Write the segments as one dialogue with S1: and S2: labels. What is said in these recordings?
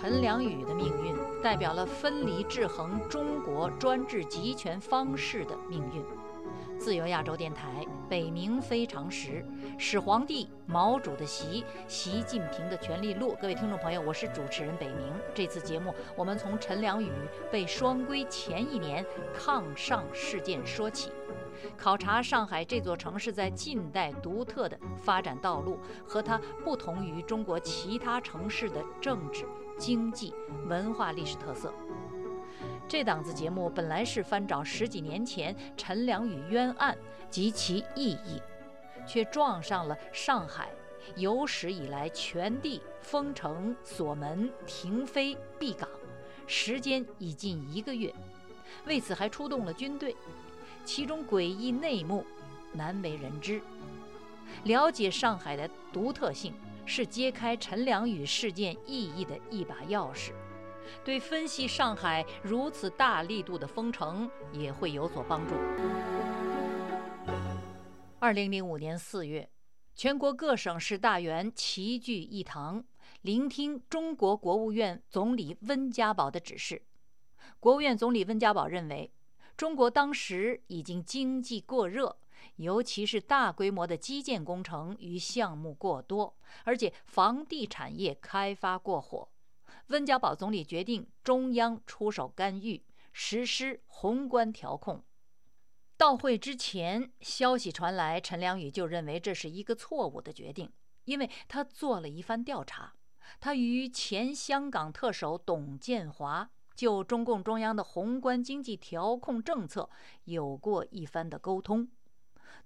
S1: 陈良宇的命运，代表了分离制衡中国专制集权方式的命运。自由亚洲电台，北冥非常时，始皇帝毛主的习，习近平的权力录。各位听众朋友，我是主持人北冥。这次节目，我们从陈良宇被双规前一年抗上事件说起。考察上海这座城市在近代独特的发展道路和它不同于中国其他城市的政治、经济、文化历史特色。这档子节目本来是翻找十几年前陈良宇冤案及其意义，却撞上了上海有史以来全地封城、锁门、停飞、闭港，时间已近一个月，为此还出动了军队。其中诡异内幕难为人知。了解上海的独特性，是揭开陈良宇事件意义的一把钥匙，对分析上海如此大力度的封城也会有所帮助。二零零五年四月，全国各省市大员齐聚一堂，聆听中国国务院总理温家宝的指示。国务院总理温家宝认为。中国当时已经经济过热，尤其是大规模的基建工程与项目过多，而且房地产业开发过火。温家宝总理决定中央出手干预，实施宏观调控。到会之前，消息传来，陈良宇就认为这是一个错误的决定，因为他做了一番调查，他与前香港特首董建华。就中共中央的宏观经济调控政策有过一番的沟通，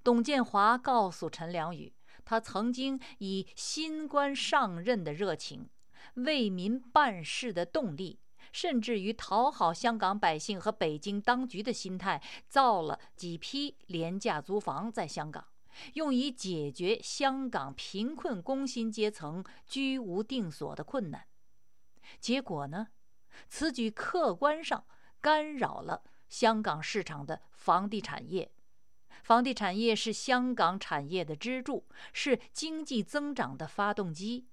S1: 董建华告诉陈良宇，他曾经以新官上任的热情、为民办事的动力，甚至于讨好香港百姓和北京当局的心态，造了几批廉价租房在香港，用以解决香港贫困工薪阶层居无定所的困难。结果呢？此举客观上干扰了香港市场的房地产业，房地产业是香港产业的支柱，是经济增长的发动机。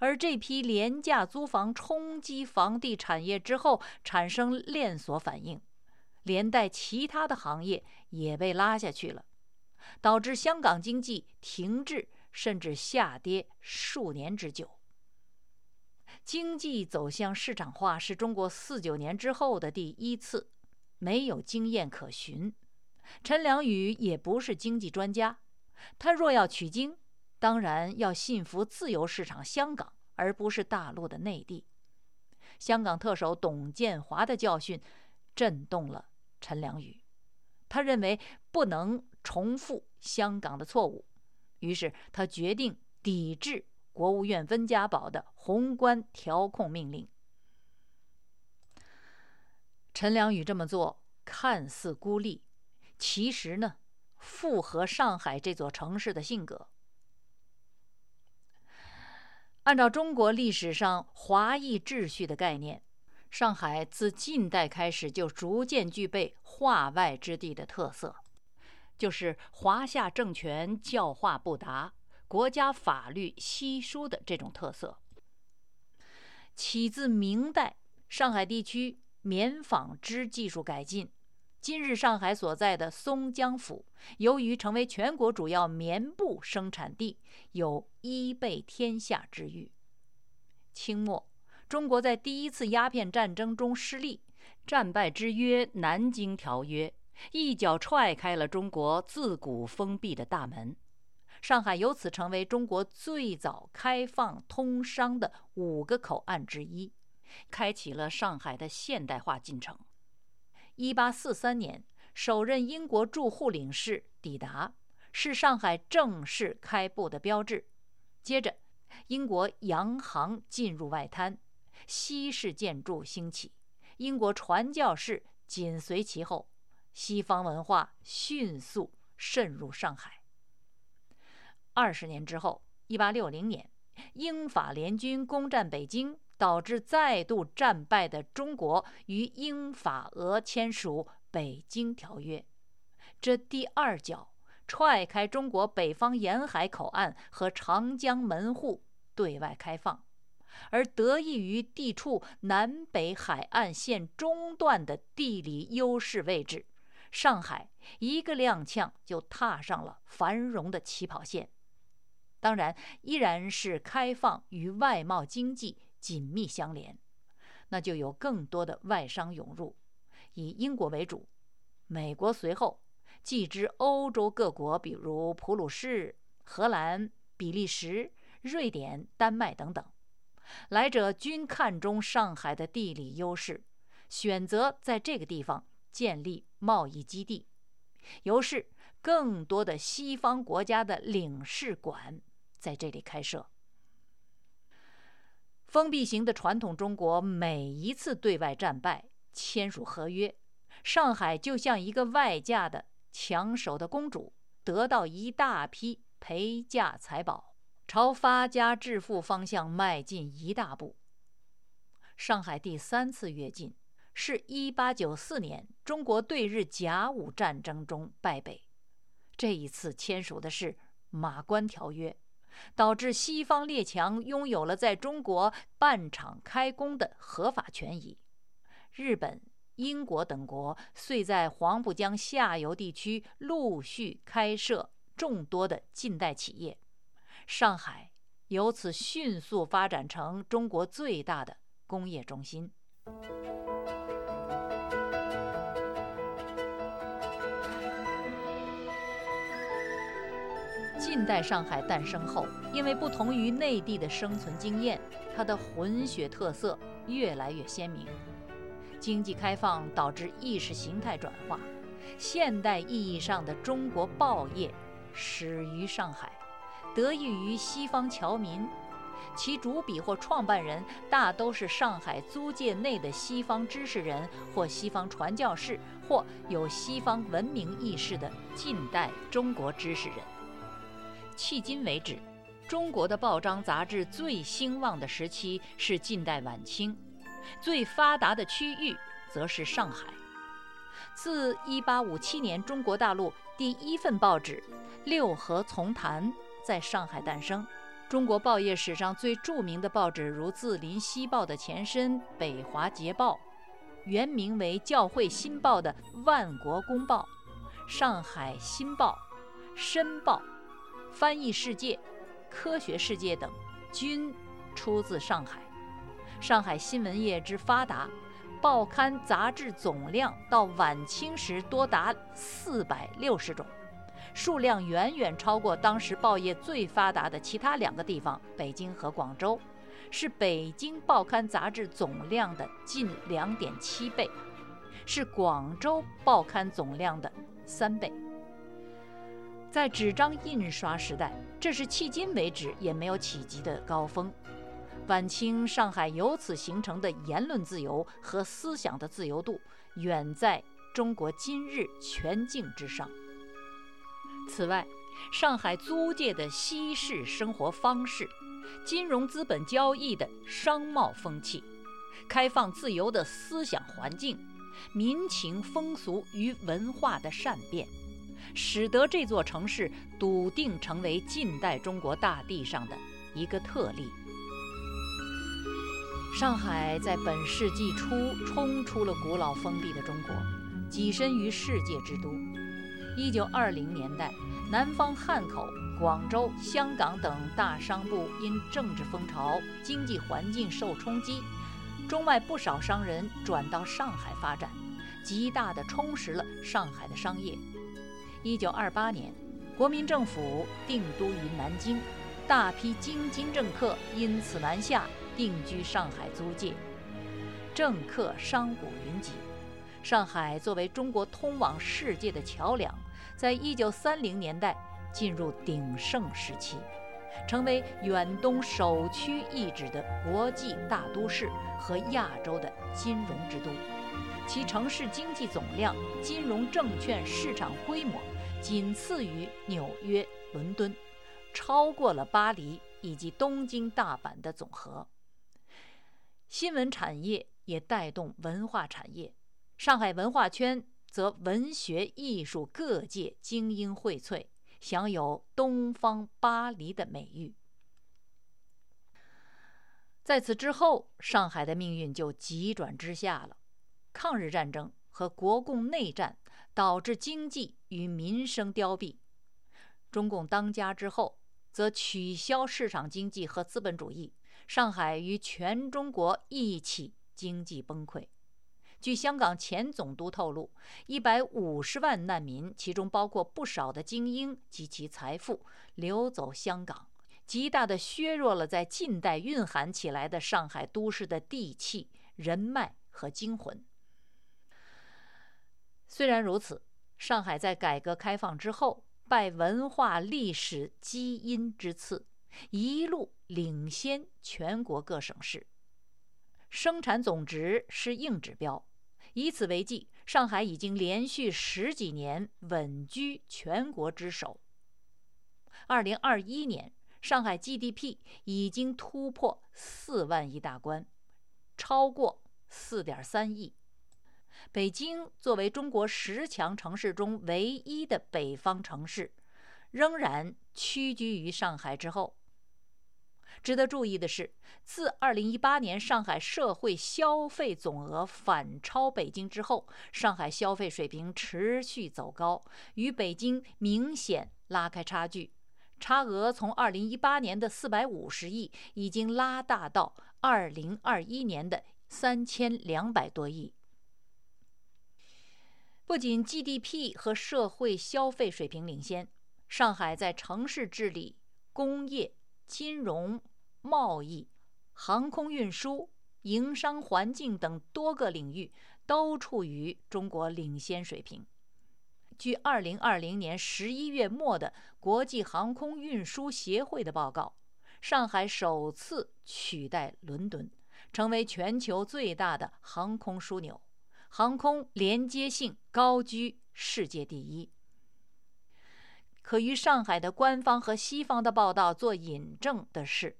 S1: 而这批廉价租房冲击房地产业之后，产生连锁反应，连带其他的行业也被拉下去了，导致香港经济停滞甚至下跌数年之久。经济走向市场化是中国四九年之后的第一次，没有经验可循。陈良宇也不是经济专家，他若要取经，当然要信服自由市场香港，而不是大陆的内地。香港特首董建华的教训震动了陈良宇，他认为不能重复香港的错误，于是他决定抵制。国务院温家宝的宏观调控命令，陈良宇这么做看似孤立，其实呢，符合上海这座城市的性格。按照中国历史上华裔秩序的概念，上海自近代开始就逐渐具备化外之地的特色，就是华夏政权教化不达。国家法律稀疏的这种特色，起自明代上海地区棉纺织技术改进。今日上海所在的松江府，由于成为全国主要棉布生产地，有一备天下之誉。清末，中国在第一次鸦片战争中失利，战败之约《南京条约》一脚踹开了中国自古封闭的大门。上海由此成为中国最早开放通商的五个口岸之一，开启了上海的现代化进程。一八四三年，首任英国驻沪领事抵达，是上海正式开埠的标志。接着，英国洋行进入外滩，西式建筑兴起，英国传教士紧随其后，西方文化迅速渗入上海。二十年之后，一八六零年，英法联军攻占北京，导致再度战败的中国与英法俄签署《北京条约》，这第二脚踹开中国北方沿海口岸和长江门户对外开放，而得益于地处南北海岸线中段的地理优势位置，上海一个踉跄就踏上了繁荣的起跑线。当然，依然是开放与外贸经济紧密相连，那就有更多的外商涌入，以英国为主，美国随后，继之欧洲各国，比如普鲁士、荷兰、比利时、瑞典、丹麦等等。来者均看中上海的地理优势，选择在这个地方建立贸易基地，由是更多的西方国家的领事馆在这里开设。封闭型的传统中国，每一次对外战败，签署合约，上海就像一个外嫁的抢手的公主，得到一大批陪嫁财宝。朝发家致富方向迈进一大步。上海第三次跃进，是一八九四年中国对日甲午战争中败北。这一次签署的是《马关条约》，导致西方列强拥有了在中国办厂开工的合法权益。日本、英国等国遂在黄浦江下游地区陆续开设众多的近代企业。上海由此迅速发展成中国最大的工业中心。近代上海诞生后，因为不同于内地的生存经验，它的混血特色越来越鲜明。经济开放导致意识形态转化，现代意义上的中国报业始于上海。得益于西方侨民，其主笔或创办人大都是上海租界内的西方知识人或西方传教士，或有西方文明意识的近代中国知识人。迄今为止，中国的报章杂志最兴旺的时期是近代晚清，最发达的区域则是上海。自1857年，中国大陆第一份报纸《六合丛谈》。在上海诞生，中国报业史上最著名的报纸，如《字林西报》的前身《北华捷报》，原名为《教会新报》的《万国公报》，《上海新报》、《申报》、《翻译世界》、《科学世界》等，均出自上海。上海新闻业之发达，报刊杂志总量到晚清时多达四百六十种。数量远远超过当时报业最发达的其他两个地方——北京和广州，是北京报刊杂志总量的近两点七倍，是广州报刊总量的三倍。在纸张印刷时代，这是迄今为止也没有企及的高峰。晚清上海由此形成的言论自由和思想的自由度，远在中国今日全境之上。此外，上海租界的西式生活方式、金融资本交易的商贸风气、开放自由的思想环境、民情风俗与文化的善变，使得这座城市笃定成为近代中国大地上的一个特例。上海在本世纪初冲出了古老封闭的中国，跻身于世界之都。一九二零年代，南方汉口、广州、香港等大商埠因政治风潮、经济环境受冲击，中外不少商人转到上海发展，极大地充实了上海的商业。一九二八年，国民政府定都于南京，大批京津政客因此南下定居上海租界，政客商贾云集。上海作为中国通往世界的桥梁。在一九三零年代进入鼎盛时期，成为远东首屈一指的国际大都市和亚洲的金融之都。其城市经济总量、金融证券市场规模仅次于纽约、伦敦，超过了巴黎以及东京、大阪的总和。新闻产业也带动文化产业，上海文化圈。则文学艺术各界精英荟萃，享有“东方巴黎”的美誉。在此之后，上海的命运就急转直下了。抗日战争和国共内战导致经济与民生凋敝。中共当家之后，则取消市场经济和资本主义，上海与全中国一起经济崩溃。据香港前总督透露，一百五十万难民，其中包括不少的精英及其财富，流走香港，极大地削弱了在近代蕴含起来的上海都市的地气、人脉和精魂。虽然如此，上海在改革开放之后，拜文化历史基因之赐，一路领先全国各省市，生产总值是硬指标。以此为计，上海已经连续十几年稳居全国之首。二零二一年，上海 GDP 已经突破四万亿大关，超过四点三亿。北京作为中国十强城市中唯一的北方城市，仍然屈居于上海之后。值得注意的是，自2018年上海社会消费总额反超北京之后，上海消费水平持续走高，与北京明显拉开差距，差额从2018年的450亿已经拉大到2021年的3200多亿。不仅 GDP 和社会消费水平领先，上海在城市治理、工业、金融、贸易、航空运输、营商环境等多个领域都处于中国领先水平。据2020年11月末的国际航空运输协会的报告，上海首次取代伦敦，成为全球最大的航空枢纽。航空连接性高居世界第一。可与上海的官方和西方的报道做引证的是，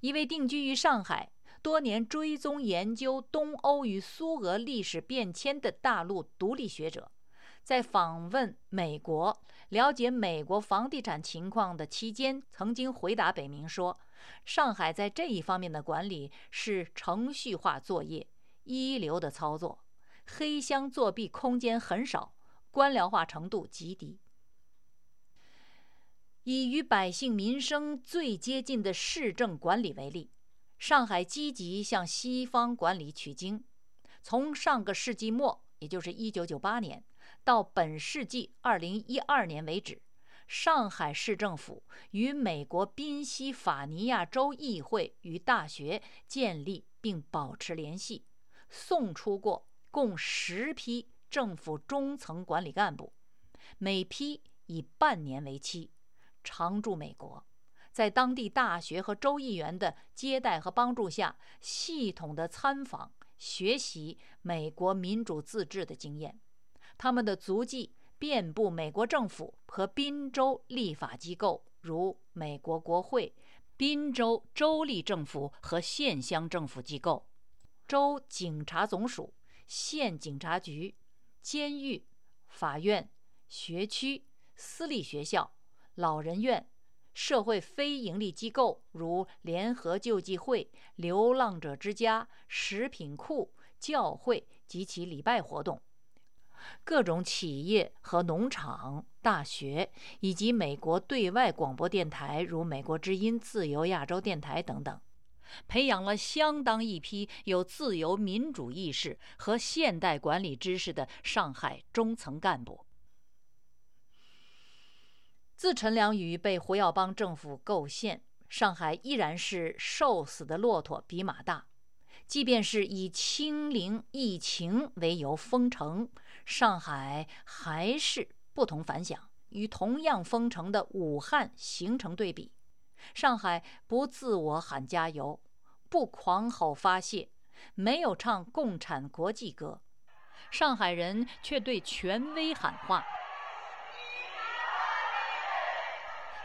S1: 一位定居于上海、多年追踪研究东欧与苏俄历史变迁的大陆独立学者，在访问美国、了解美国房地产情况的期间，曾经回答北明说：“上海在这一方面的管理是程序化作业，一流的操作。”黑箱作弊空间很少，官僚化程度极低。以与百姓民生最接近的市政管理为例，上海积极向西方管理取经。从上个世纪末，也就是1998年，到本世纪2012年为止，上海市政府与美国宾夕法尼亚州议会与大学建立并保持联系，送出过。共十批政府中层管理干部，每批以半年为期，常驻美国，在当地大学和州议员的接待和帮助下，系统的参访学习美国民主自治的经验。他们的足迹遍布美国政府和宾州立法机构，如美国国会、宾州州立政府和县乡政府机构、州警察总署。县警察局、监狱、法院、学区、私立学校、老人院、社会非营利机构如联合救济会、流浪者之家、食品库、教会及其礼拜活动，各种企业和农场、大学，以及美国对外广播电台如美国之音、自由亚洲电台等等。培养了相当一批有自由民主意识和现代管理知识的上海中层干部。自陈良宇被胡耀邦政府构陷，上海依然是瘦死的骆驼比马大。即便是以清零疫情为由封城，上海还是不同凡响，与同样封城的武汉形成对比。上海不自我喊加油，不狂吼发泄，没有唱共产国际歌，上海人却对权威喊话，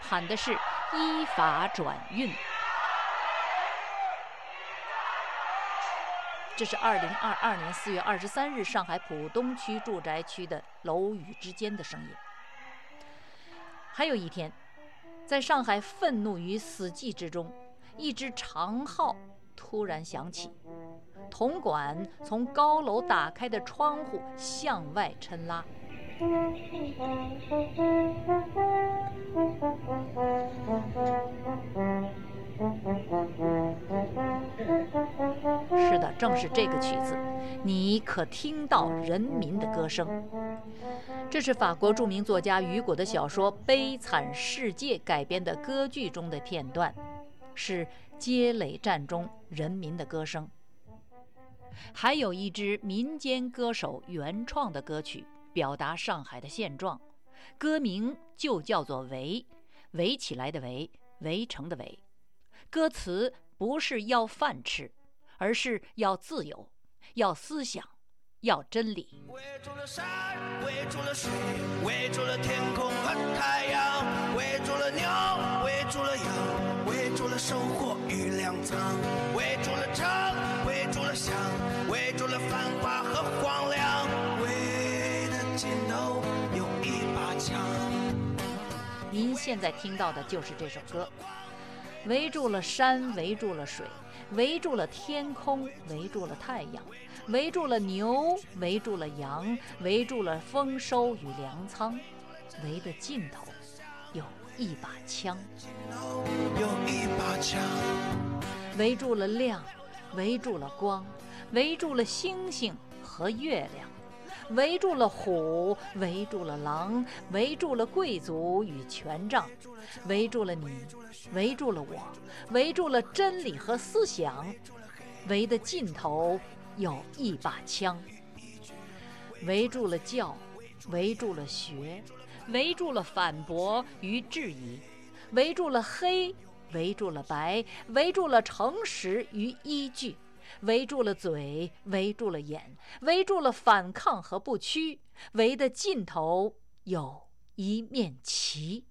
S1: 喊的是依法转运。这是二零二二年四月二十三日上海浦东区住宅区的楼宇之间的声音。还有一天。在上海愤怒与死寂之中，一只长号突然响起，铜管从高楼打开的窗户向外抻拉。是的，正是这个曲子，你可听到人民的歌声。这是法国著名作家雨果的小说《悲惨世界》改编的歌剧中的片段，是街垒战中人民的歌声。还有一支民间歌手原创的歌曲，表达上海的现状，歌名就叫做“围”，围起来的围，围城的围。歌词不是要饭吃，而是要自由，要思想，要真理。围住了山，围住了水，围住了天空和太阳，围住了牛，围住了羊，围住了收获与粮仓，围住了城，围住了乡，围住了繁华和荒凉。围的尽头有一把枪。您现在听到的就是这首歌。围住了山，围住了水，围住了天空，围住了太阳，围住了牛，围住了羊，围住了丰收与粮仓，围的尽头有一把枪。有一把枪，围住了亮，围住了光，围住了星星和月亮。围住了虎，围住了狼，围住了贵族与权杖，围住了你，围住了我，围住了真理和思想，围的尽头有一把枪。围住了教，围住了学，围住了反驳与质疑，围住了黑，围住了白，围住了诚实与依据。围住了嘴，围住了眼，围住了反抗和不屈，围的尽头有一面旗。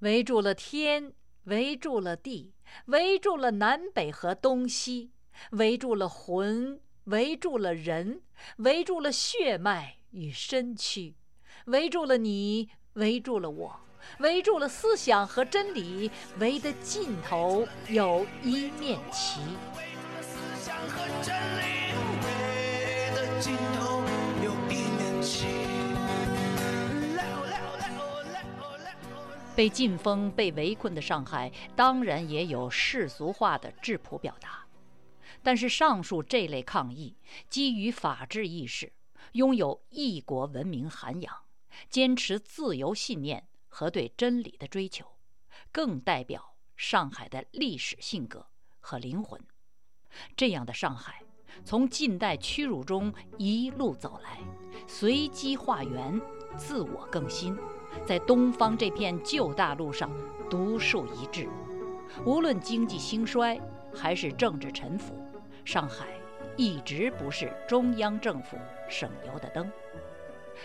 S1: 围住了天，围住了地，围住了南北和东西，围住了魂，围住了人，围住了血脉与身躯，围住了你，围住了我，围住了思想和真理，围的尽头有一面旗的尽头有一面旗。被禁封、被围困的上海，当然也有世俗化的质朴表达。但是，上述这类抗议基于法治意识，拥有异国文明涵养，坚持自由信念和对真理的追求，更代表上海的历史性格和灵魂。这样的上海，从近代屈辱中一路走来，随机化缘，自我更新，在东方这片旧大陆上独树一帜。无论经济兴衰还是政治沉浮，上海一直不是中央政府省油的灯。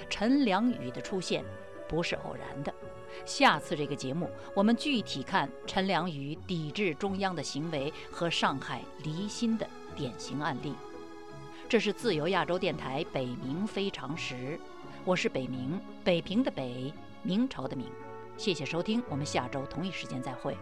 S1: 陈良宇的出现不是偶然的。下次这个节目，我们具体看陈良宇抵制中央的行为和上海离心的典型案例。这是自由亚洲电台北冥非常时，我是北冥，北平的北，明朝的明。谢谢收听，我们下周同一时间再会。